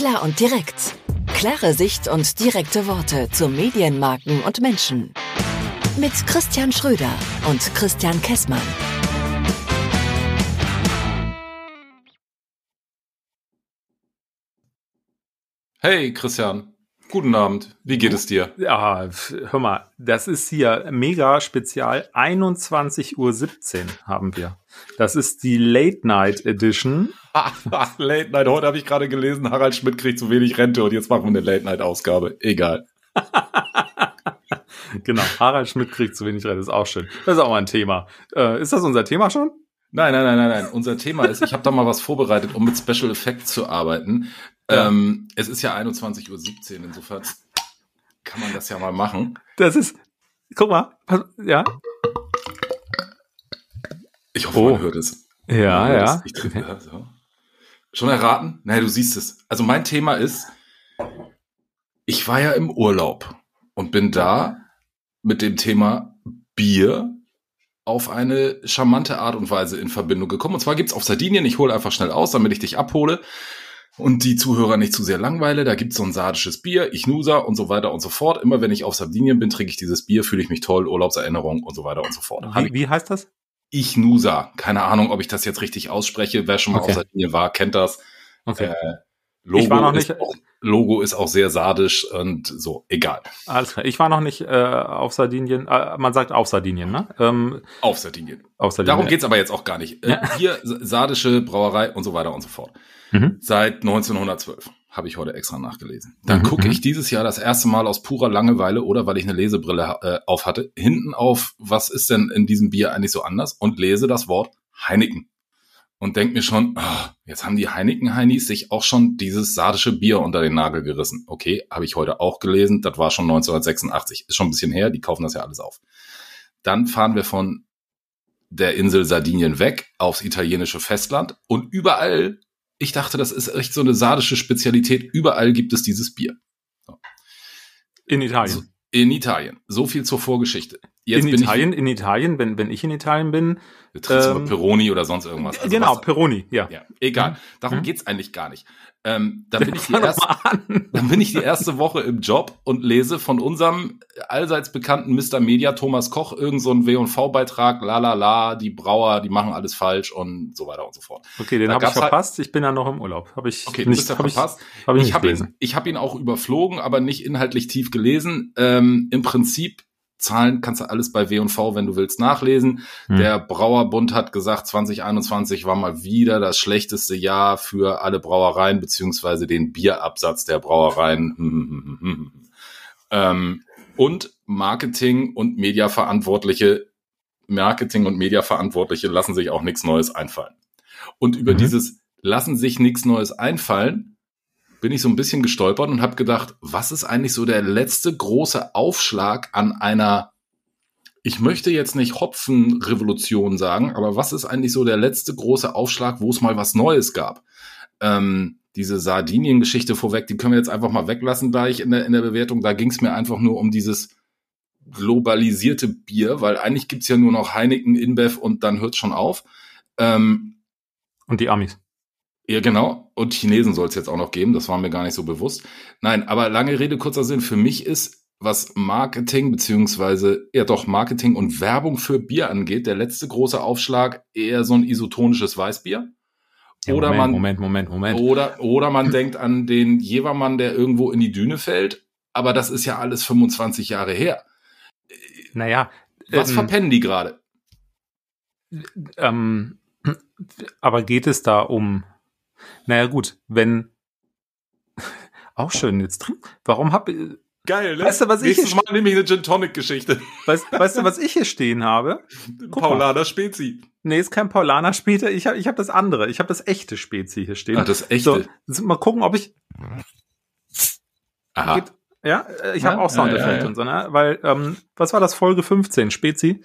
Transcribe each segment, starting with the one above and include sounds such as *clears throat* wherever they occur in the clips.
Klar und direkt. Klare Sicht und direkte Worte zu Medienmarken und Menschen. Mit Christian Schröder und Christian Kessmann. Hey Christian, guten Abend. Wie geht es dir? Ja, hör mal, das ist hier mega spezial. 21.17 Uhr haben wir. Das ist die Late Night Edition. *laughs* Late Night, heute habe ich gerade gelesen, Harald Schmidt kriegt zu wenig Rente und jetzt machen wir eine Late Night Ausgabe. Egal. *laughs* genau, Harald Schmidt kriegt zu wenig Rente, ist auch schön. Das ist auch mal ein Thema. Äh, ist das unser Thema schon? Nein, nein, nein, nein, nein. Unser Thema ist, ich habe da mal was vorbereitet, um mit Special Effects zu arbeiten. Ja. Ähm, es ist ja 21.17 Uhr, insofern kann man das ja mal machen. Das ist, guck mal, ja. Ich hoffe, oh. man hört es. Ja, man ja. Ich okay. ja so. Schon erraten? Nein, du siehst es. Also mein Thema ist, ich war ja im Urlaub und bin da mit dem Thema Bier auf eine charmante Art und Weise in Verbindung gekommen. Und zwar gibt's auf Sardinien, ich hole einfach schnell aus, damit ich dich abhole und die Zuhörer nicht zu sehr langweile. Da gibt's so ein sardisches Bier, Ichnusa und so weiter und so fort. Immer wenn ich auf Sardinien bin, trinke ich dieses Bier, fühle ich mich toll, Urlaubserinnerung und so weiter und so fort. Wie, wie heißt das? Ichnusa. Keine Ahnung, ob ich das jetzt richtig ausspreche. Wer schon mal okay. auf Sardinien war, kennt das. Okay. Äh, Logo, ich war noch nicht, auch, Logo ist auch sehr sardisch und so, egal. Alles klar. Ich war noch nicht äh, auf Sardinien, äh, man sagt auf Sardinien, ne? Ähm, auf Sardinien. Auf Sardinien. Darum geht's aber jetzt auch gar nicht. Äh, ja. Hier sardische Brauerei und so weiter und so fort. Mhm. Seit 1912 habe ich heute extra nachgelesen. Dann mhm. gucke mhm. ich dieses Jahr das erste Mal aus purer Langeweile oder weil ich eine Lesebrille äh, auf hatte, hinten auf, was ist denn in diesem Bier eigentlich so anders und lese das Wort Heineken und denk mir schon, oh, jetzt haben die Heineken-Heinis sich auch schon dieses sardische Bier unter den Nagel gerissen. Okay, habe ich heute auch gelesen, das war schon 1986, ist schon ein bisschen her, die kaufen das ja alles auf. Dann fahren wir von der Insel Sardinien weg aufs italienische Festland und überall, ich dachte, das ist echt so eine sardische Spezialität, überall gibt es dieses Bier. So. In Italien. So, in Italien. So viel zur Vorgeschichte. Jetzt in Italien, in Italien, wenn, wenn ich in Italien bin. Du trinkst ähm, Peroni oder sonst irgendwas. Also genau, was, Peroni, ja. ja. Egal. Mhm. Darum mhm. geht's eigentlich gar nicht. Ähm, dann, bin ich die erste, *laughs* dann bin ich die erste Woche im Job und lese von unserem allseits bekannten Mr. Media Thomas Koch irgend so W&V-Beitrag, la la la, die Brauer, die machen alles falsch und so weiter und so fort. Okay, den habe ich halt verpasst. Halt, ich bin ja noch im Urlaub. Hab ich okay, nicht, du bist ja verpasst. Ich, hab ich ich habe ihn, ich hab ihn auch überflogen, aber nicht inhaltlich tief gelesen. Ähm, Im Prinzip Zahlen kannst du alles bei W&V, wenn du willst, nachlesen. Hm. Der Brauerbund hat gesagt, 2021 war mal wieder das schlechteste Jahr für alle Brauereien, beziehungsweise den Bierabsatz der Brauereien. ähm, und Marketing und Mediaverantwortliche, Marketing und Mediaverantwortliche lassen sich auch nichts Neues einfallen. Und über mhm. dieses lassen sich nichts Neues einfallen, bin ich so ein bisschen gestolpert und habe gedacht, was ist eigentlich so der letzte große Aufschlag an einer, ich möchte jetzt nicht Hopfenrevolution sagen, aber was ist eigentlich so der letzte große Aufschlag, wo es mal was Neues gab? Ähm, diese Sardinien-Geschichte vorweg, die können wir jetzt einfach mal weglassen gleich in der, in der Bewertung. Da ging es mir einfach nur um dieses globalisierte Bier, weil eigentlich gibt's ja nur noch Heineken, InBev und dann hört schon auf. Ähm, und die Amis. Ja, genau. Und Chinesen soll es jetzt auch noch geben. Das war mir gar nicht so bewusst. Nein, aber lange Rede, kurzer Sinn. Für mich ist, was Marketing beziehungsweise ja doch Marketing und Werbung für Bier angeht, der letzte große Aufschlag eher so ein isotonisches Weißbier. Ja, oder Moment, man, Moment, Moment, Moment. Oder, oder man denkt an den Jevermann, der irgendwo in die Düne fällt. Aber das ist ja alles 25 Jahre her. Naja. Was ähm, verpennen die gerade? Ähm, aber geht es da um naja, gut, wenn. *laughs* Auch schön, jetzt trinken. Warum hab ich. Geil, ne? Weißt du, was Nächstes ich hier Mal nehme ich eine Gin Tonic Geschichte. Weißt, weißt du, was ich hier stehen habe? *laughs* Paulaner Spezi. Nee, ist kein Paulaner Spezi. Ich habe ich hab das andere. Ich habe das echte Spezi hier stehen. Ah, das echte. So, mal gucken, ob ich. Aha. Geht, ja, ich habe ja, auch Soundeffekte ja, ja, und so, ne? Weil, ähm, was war das? Folge 15, Spezi.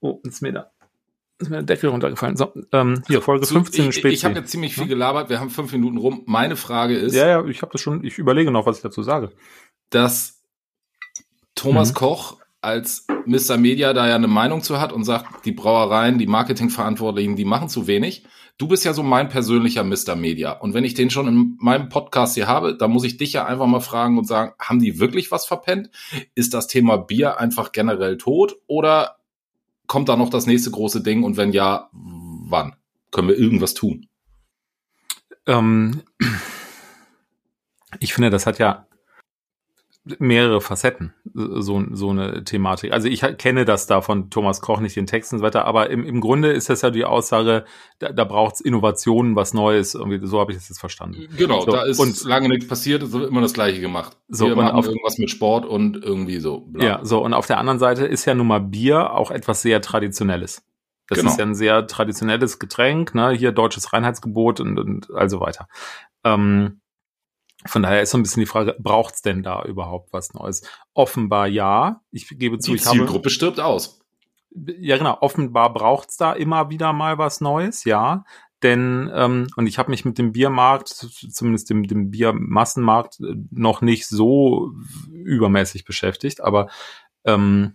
Oh, mir da ist mir der Deckel runtergefallen. So, ähm, hier, Folge so, 15 Ich, ich habe jetzt ziemlich viel gelabert, wir haben fünf Minuten rum. Meine Frage ist. Ja, ja, ich habe das schon, ich überlege noch, was ich dazu sage. Dass Thomas mhm. Koch als Mr. Media da ja eine Meinung zu hat und sagt, die Brauereien, die Marketingverantwortlichen, die machen zu wenig. Du bist ja so mein persönlicher Mr. Media. Und wenn ich den schon in meinem Podcast hier habe, dann muss ich dich ja einfach mal fragen und sagen, haben die wirklich was verpennt? Ist das Thema Bier einfach generell tot oder kommt da noch das nächste große Ding? Und wenn ja, wann? Können wir irgendwas tun? Ähm, *clears throat* ich finde, das hat ja mehrere Facetten, so, so eine Thematik. Also ich kenne das da von Thomas Koch nicht den Text und so weiter, aber im, im Grunde ist das ja die Aussage, da, da braucht es Innovationen, was Neues, irgendwie, so habe ich das jetzt verstanden. Genau, so, da ist und, lange nichts passiert, es wird immer das Gleiche gemacht. So, Wir machen auf, irgendwas mit Sport und irgendwie so. Bla. Ja, so, und auf der anderen Seite ist ja nun mal Bier auch etwas sehr Traditionelles. Das genau. ist ja ein sehr traditionelles Getränk, ne? Hier deutsches Reinheitsgebot und, und also weiter. Ähm, von daher ist so ein bisschen die Frage, braucht's denn da überhaupt was Neues? Offenbar ja. Ich gebe zu, die ich Zielgruppe habe, stirbt aus. Ja, genau. Offenbar braucht's da immer wieder mal was Neues, ja. Denn, ähm, und ich habe mich mit dem Biermarkt, zumindest dem, dem Biermassenmarkt, äh, noch nicht so übermäßig beschäftigt, aber ähm,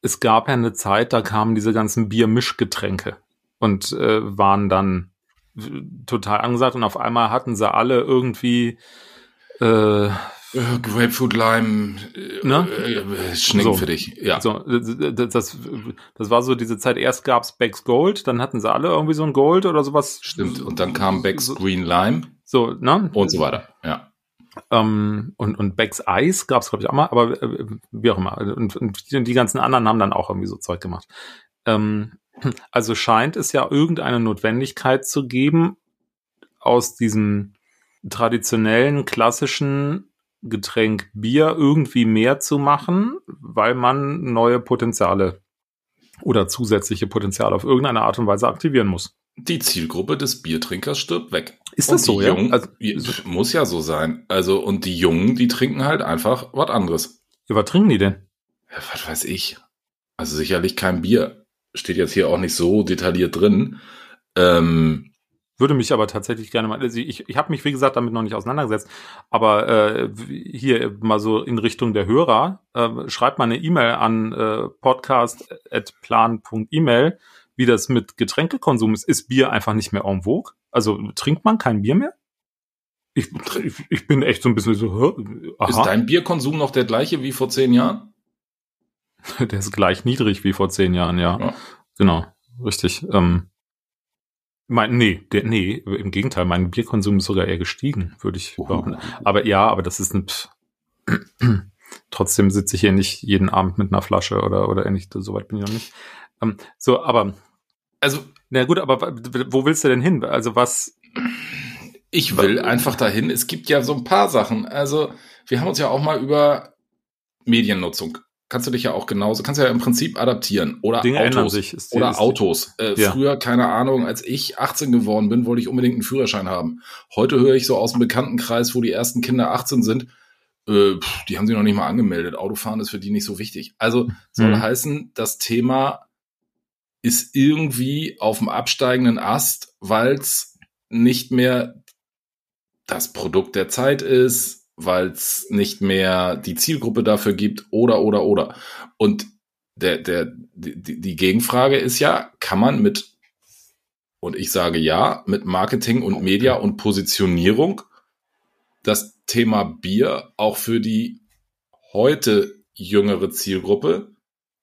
es gab ja eine Zeit, da kamen diese ganzen Biermischgetränke und äh, waren dann total angesagt und auf einmal hatten sie alle irgendwie äh, Grapefruit Lime äh, ne? äh, Schnicken so, für dich. Ja. So, das, das, das war so diese Zeit. Erst gab's Becks Gold, dann hatten sie alle irgendwie so ein Gold oder sowas. Stimmt. Und dann kam Becks so, Green Lime. So, ne? Und so weiter. Ja. Ähm, und, und Becks Eis gab's glaube ich auch mal, aber äh, wie auch immer. Und, und die, die ganzen anderen haben dann auch irgendwie so Zeug gemacht. Ähm, also scheint es ja irgendeine Notwendigkeit zu geben, aus diesem traditionellen, klassischen Getränk Bier irgendwie mehr zu machen, weil man neue Potenziale oder zusätzliche Potenziale auf irgendeine Art und Weise aktivieren muss. Die Zielgruppe des Biertrinkers stirbt weg. Ist das so, Jungen, ja? Also, muss ja so sein. Also, und die Jungen, die trinken halt einfach was anderes. Ja, was trinken die denn? Ja, was weiß ich. Also sicherlich kein Bier steht jetzt hier auch nicht so detailliert drin. Ähm, würde mich aber tatsächlich gerne mal, also ich, ich habe mich, wie gesagt, damit noch nicht auseinandergesetzt, aber äh, hier mal so in Richtung der Hörer, äh, schreibt mal eine E-Mail an äh, podcast.plan.email, wie das mit Getränkekonsum ist. Ist Bier einfach nicht mehr en vogue? Also trinkt man kein Bier mehr? Ich, ich, ich bin echt so ein bisschen so, aha. Ist dein Bierkonsum noch der gleiche wie vor zehn Jahren? *laughs* Der ist gleich niedrig wie vor zehn Jahren, ja. ja. Genau, richtig. Ähm, mein, nee, der, nee, im Gegenteil, mein Bierkonsum ist sogar eher gestiegen, würde ich oh. behaupten. Aber ja, aber das ist ein Pff. *clears throat* Trotzdem sitze ich hier nicht jeden Abend mit einer Flasche oder, oder ähnlich, so weit bin ich noch nicht. Ähm, so, aber, also, na gut, aber wo willst du denn hin? Also was? Ich will einfach dahin. Es gibt ja so ein paar Sachen. Also, wir haben uns ja auch mal über Mediennutzung kannst du dich ja auch genauso, kannst du ja im Prinzip adaptieren. Oder Dinge Autos. Sich, ist, oder Autos. Äh, ja. Früher, keine Ahnung, als ich 18 geworden bin, wollte ich unbedingt einen Führerschein haben. Heute höre ich so aus dem Bekanntenkreis, wo die ersten Kinder 18 sind, äh, die haben sie noch nicht mal angemeldet. Autofahren ist für die nicht so wichtig. Also soll hm. heißen, das Thema ist irgendwie auf dem absteigenden Ast, weil es nicht mehr das Produkt der Zeit ist, weil es nicht mehr die Zielgruppe dafür gibt oder oder oder. Und der, der, die, die Gegenfrage ist ja, kann man mit, und ich sage ja, mit Marketing und Media und Positionierung das Thema Bier auch für die heute jüngere Zielgruppe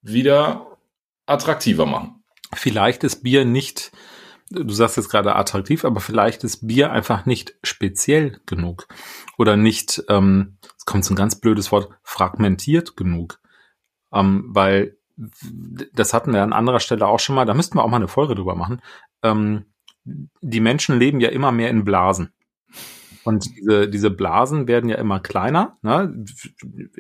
wieder attraktiver machen. Vielleicht ist Bier nicht du sagst jetzt gerade attraktiv, aber vielleicht ist Bier einfach nicht speziell genug oder nicht, ähm, es kommt so ein ganz blödes Wort, fragmentiert genug, ähm, weil das hatten wir an anderer Stelle auch schon mal, da müssten wir auch mal eine Folge drüber machen. Ähm, die Menschen leben ja immer mehr in Blasen. Und diese, diese Blasen werden ja immer kleiner. Ne?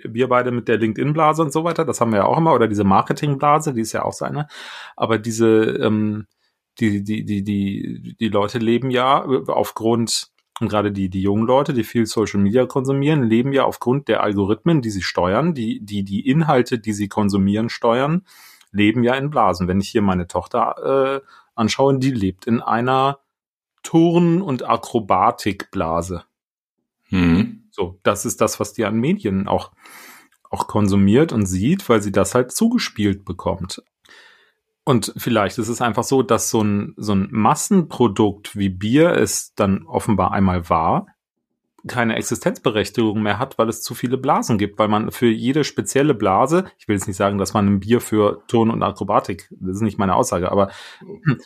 Wir beide mit der LinkedIn-Blase und so weiter, das haben wir ja auch immer, oder diese Marketing-Blase, die ist ja auch so eine. Aber diese, ähm, die, die, die, die, die Leute leben ja aufgrund, und gerade die, die jungen Leute, die viel Social Media konsumieren, leben ja aufgrund der Algorithmen, die sie steuern, die, die, die Inhalte, die sie konsumieren, steuern, leben ja in Blasen. Wenn ich hier meine Tochter äh, anschaue, die lebt in einer Turn- und Akrobatikblase. Mhm. So, das ist das, was die an Medien auch auch konsumiert und sieht, weil sie das halt zugespielt bekommt. Und vielleicht ist es einfach so, dass so ein, so ein Massenprodukt wie Bier es dann offenbar einmal war, keine Existenzberechtigung mehr hat, weil es zu viele Blasen gibt, weil man für jede spezielle Blase, ich will jetzt nicht sagen, dass man ein Bier für Turn und Akrobatik, das ist nicht meine Aussage, aber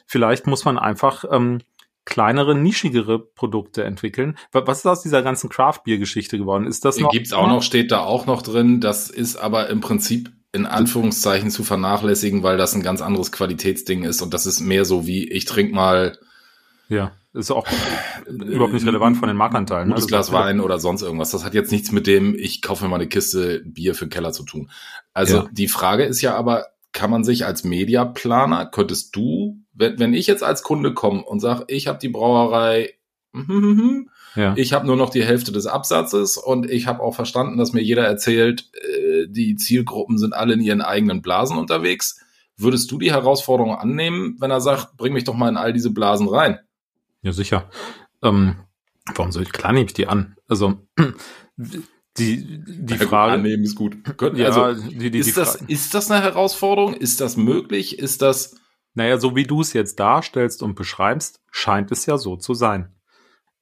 vielleicht muss man einfach ähm, kleinere, nischigere Produkte entwickeln. Was ist aus dieser ganzen Craft-Bier-Geschichte geworden? Ist das noch? Gibt's auch noch, steht da auch noch drin. Das ist aber im Prinzip in Anführungszeichen zu vernachlässigen, weil das ein ganz anderes Qualitätsding ist und das ist mehr so wie, ich trink mal. Ja, ist auch überhaupt nicht relevant von den Marktanteilen. Ne? Gutes Glas Wein oder sonst irgendwas. Das hat jetzt nichts mit dem, ich kaufe mir mal eine Kiste Bier für den Keller zu tun. Also ja. die Frage ist ja aber, kann man sich als Mediaplaner, könntest du, wenn, wenn ich jetzt als Kunde komme und sage, ich habe die Brauerei, ja. ich habe nur noch die Hälfte des Absatzes und ich habe auch verstanden, dass mir jeder erzählt, äh, die Zielgruppen sind alle in ihren eigenen Blasen unterwegs. Würdest du die Herausforderung annehmen, wenn er sagt, bring mich doch mal in all diese Blasen rein? Ja, sicher. Ähm, warum soll ich, klar nehme ich die an. Also, *clears throat* die, die ja, Frage. Annehmen ist gut. Ja, also, die, die, ist, das, ist das eine Herausforderung? Ist das möglich? Ist das. Naja, so wie du es jetzt darstellst und beschreibst, scheint es ja so zu sein.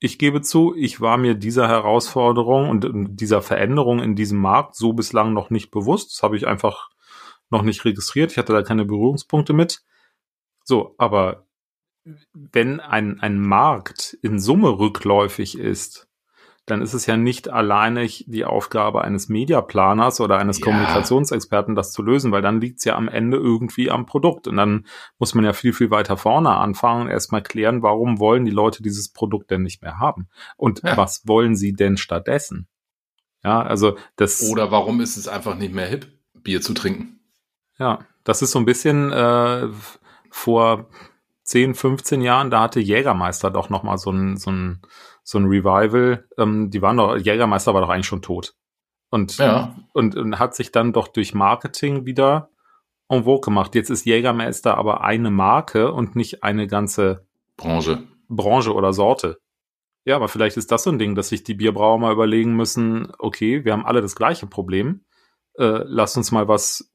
Ich gebe zu, ich war mir dieser Herausforderung und dieser Veränderung in diesem Markt so bislang noch nicht bewusst. Das habe ich einfach noch nicht registriert. Ich hatte da keine Berührungspunkte mit. So, aber wenn ein, ein Markt in Summe rückläufig ist, dann ist es ja nicht alleinig die Aufgabe eines Mediaplaners oder eines ja. Kommunikationsexperten, das zu lösen, weil dann liegt es ja am Ende irgendwie am Produkt. Und dann muss man ja viel, viel weiter vorne anfangen und erstmal klären, warum wollen die Leute dieses Produkt denn nicht mehr haben? Und ja. was wollen sie denn stattdessen? Ja, also das. Oder warum ist es einfach nicht mehr hip, Bier zu trinken? Ja, das ist so ein bisschen äh, vor 10, 15 Jahren, da hatte Jägermeister doch noch mal so ein, so ein so ein Revival. Ähm, die waren doch, Jägermeister war doch eigentlich schon tot. Und, ja. und, und hat sich dann doch durch Marketing wieder en vogue gemacht. Jetzt ist Jägermeister aber eine Marke und nicht eine ganze Branche. Branche oder Sorte. Ja, aber vielleicht ist das so ein Ding, dass sich die Bierbrauer mal überlegen müssen, okay, wir haben alle das gleiche Problem. Äh, lasst uns mal was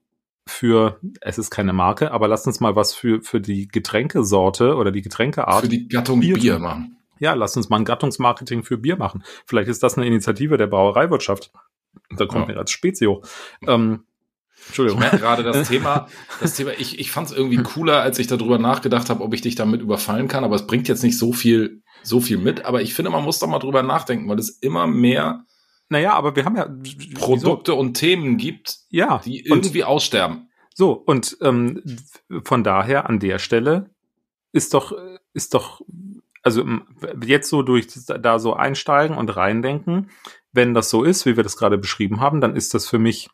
für, es ist keine Marke, aber lasst uns mal was für, für die Getränkesorte oder die Getränkeart. Für die Gattung Bier, Bier machen ja, lass uns mal ein Gattungsmarketing für Bier machen. Vielleicht ist das eine Initiative der Brauereiwirtschaft. Da kommt ja. mir als Spezio. Ähm, Entschuldigung. Ich merke gerade das *laughs* Thema, das Thema, ich, ich fand es irgendwie cooler, als ich darüber nachgedacht habe, ob ich dich damit überfallen kann, aber es bringt jetzt nicht so viel, so viel mit. Aber ich finde, man muss da mal drüber nachdenken, weil es immer mehr naja, aber wir haben ja Produkte wieso? und Themen gibt, ja, die irgendwie und, aussterben. So, und ähm, von daher an der Stelle ist doch, ist doch also jetzt so durch da so einsteigen und reindenken, wenn das so ist, wie wir das gerade beschrieben haben, dann ist das für mich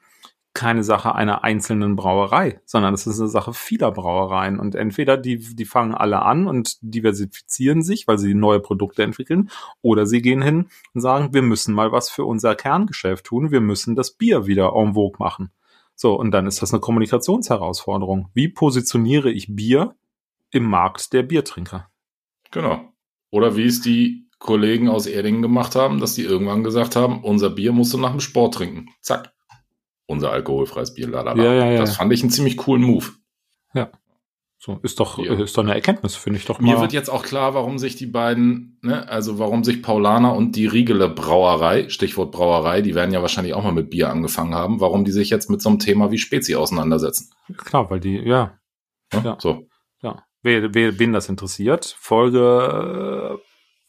keine Sache einer einzelnen Brauerei, sondern es ist eine Sache vieler Brauereien. Und entweder die, die fangen alle an und diversifizieren sich, weil sie neue Produkte entwickeln, oder sie gehen hin und sagen, wir müssen mal was für unser Kerngeschäft tun, wir müssen das Bier wieder en vogue machen. So, und dann ist das eine Kommunikationsherausforderung. Wie positioniere ich Bier im Markt der Biertrinker? Genau. Oder wie es die Kollegen aus Erdingen gemacht haben, dass die irgendwann gesagt haben, unser Bier musst du nach dem Sport trinken. Zack. Unser alkoholfreies Bier, lalala. Ja, ja, ja. Das fand ich einen ziemlich coolen Move. Ja. So, ist doch, ja. ist doch eine Erkenntnis, finde ich doch mal. Mir wird jetzt auch klar, warum sich die beiden, ne, also warum sich Paulaner und die Riegele Brauerei, Stichwort Brauerei, die werden ja wahrscheinlich auch mal mit Bier angefangen haben, warum die sich jetzt mit so einem Thema wie Spezi auseinandersetzen. Klar, weil die, ja. Ja, ja. so. Ja wer, wer, wen das interessiert. Folge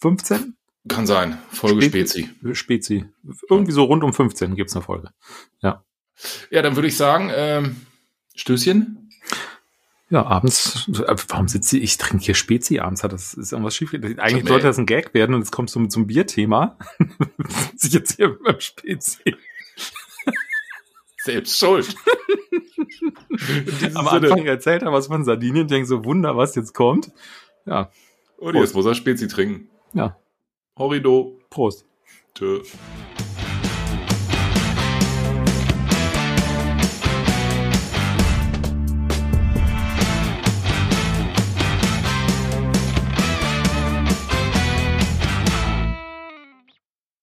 15? Kann sein. Folge Spezi. Spezi. Spezi. Irgendwie so rund um 15 gibt's eine Folge. Ja. Ja, dann würde ich sagen, ähm, Stößchen. Ja, abends, warum sitze ich? Ich trinke hier Spezi abends, hat das ist irgendwas schief. Eigentlich sollte das ein Gag werden und jetzt kommst du zum Bierthema. *laughs* sitze ich jetzt hier beim Spezi. Selbst schuld. *laughs* *laughs* Am Anfang erzählt er was von Sardinien, denkt so, Wunder, was jetzt kommt. Ja. Und jetzt muss er Spezi trinken. Ja. Horrido. Prost. Tschö.